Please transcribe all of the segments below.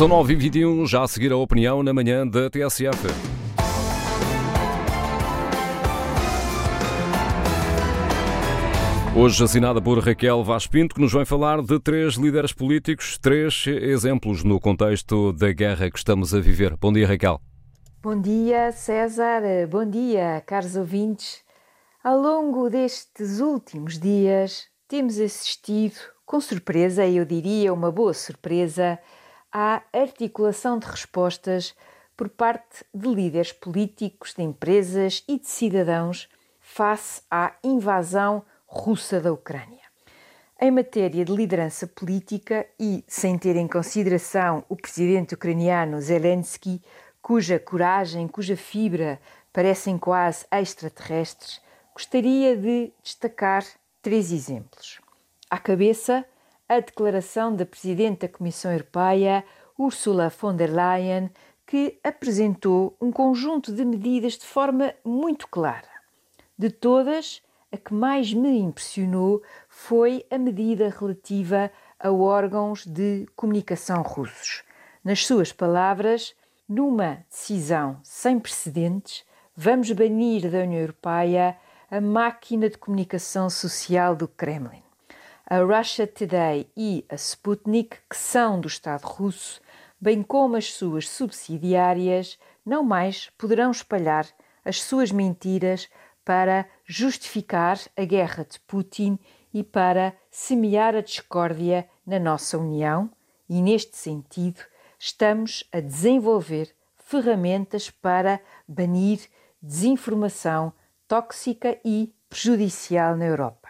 São 9h21, já a seguir a opinião na manhã da TSF. Hoje assinada por Raquel Vaz Pinto, que nos vem falar de três líderes políticos, três exemplos no contexto da guerra que estamos a viver. Bom dia, Raquel. Bom dia, César. Bom dia, caros ouvintes. Ao longo destes últimos dias, temos assistido, com surpresa, e eu diria uma boa surpresa, à articulação de respostas por parte de líderes políticos, de empresas e de cidadãos face à invasão russa da Ucrânia. Em matéria de liderança política e sem ter em consideração o presidente ucraniano Zelensky, cuja coragem, cuja fibra parecem quase extraterrestres, gostaria de destacar três exemplos. À cabeça, a declaração da Presidente da Comissão Europeia, Ursula von der Leyen, que apresentou um conjunto de medidas de forma muito clara. De todas, a que mais me impressionou foi a medida relativa a órgãos de comunicação russos. Nas suas palavras, numa decisão sem precedentes, vamos banir da União Europeia a máquina de comunicação social do Kremlin a Russia Today e a Sputnik, que são do Estado russo, bem como as suas subsidiárias, não mais poderão espalhar as suas mentiras para justificar a guerra de Putin e para semear a discórdia na nossa União, e neste sentido estamos a desenvolver ferramentas para banir desinformação tóxica e prejudicial na Europa.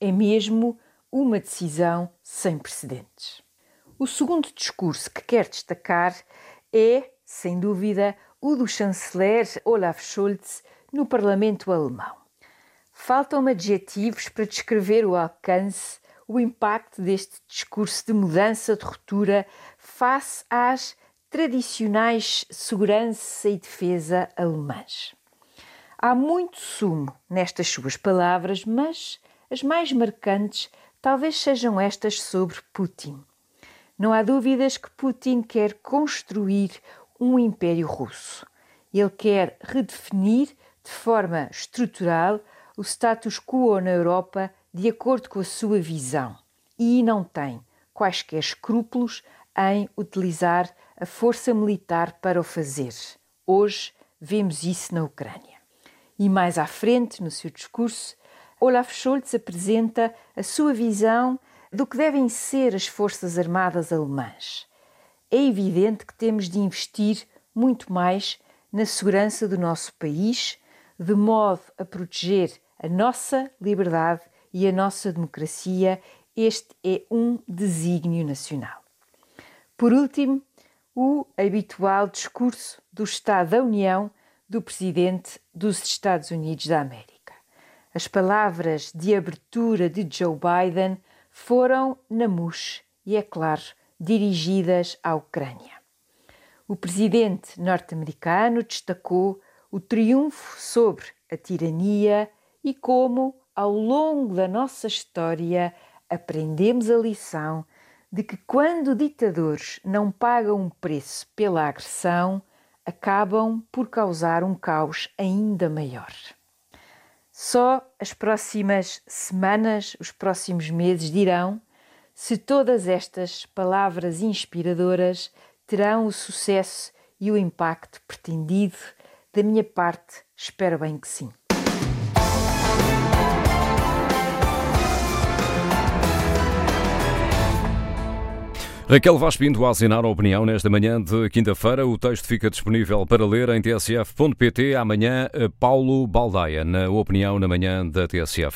É mesmo uma decisão sem precedentes. O segundo discurso que quero destacar é, sem dúvida, o do chanceler Olaf Scholz no Parlamento alemão. Faltam-me adjetivos para descrever o alcance, o impacto deste discurso de mudança, de ruptura, face às tradicionais segurança e defesa alemãs. Há muito sumo nestas suas palavras, mas as mais marcantes talvez sejam estas sobre Putin. Não há dúvidas que Putin quer construir um império russo. Ele quer redefinir de forma estrutural o status quo na Europa de acordo com a sua visão e não tem quaisquer escrúpulos em utilizar a força militar para o fazer. Hoje vemos isso na Ucrânia. E mais à frente, no seu discurso, Olaf Scholz apresenta a sua visão do que devem ser as Forças Armadas alemãs. É evidente que temos de investir muito mais na segurança do nosso país, de modo a proteger a nossa liberdade e a nossa democracia. Este é um desígnio nacional. Por último, o habitual discurso do Estado da União do Presidente dos Estados Unidos da América. As palavras de abertura de Joe Biden foram na MUS e, é claro, dirigidas à Ucrânia. O presidente norte-americano destacou o triunfo sobre a tirania e como, ao longo da nossa história, aprendemos a lição de que quando ditadores não pagam um preço pela agressão, acabam por causar um caos ainda maior. Só as próximas semanas, os próximos meses dirão se todas estas palavras inspiradoras terão o sucesso e o impacto pretendido. Da minha parte, espero bem que sim. Raquel Vaz Pinto a assinar a opinião nesta manhã de quinta-feira. O texto fica disponível para ler em tsf.pt. Amanhã, Paulo Baldaia, na opinião na manhã da TSF.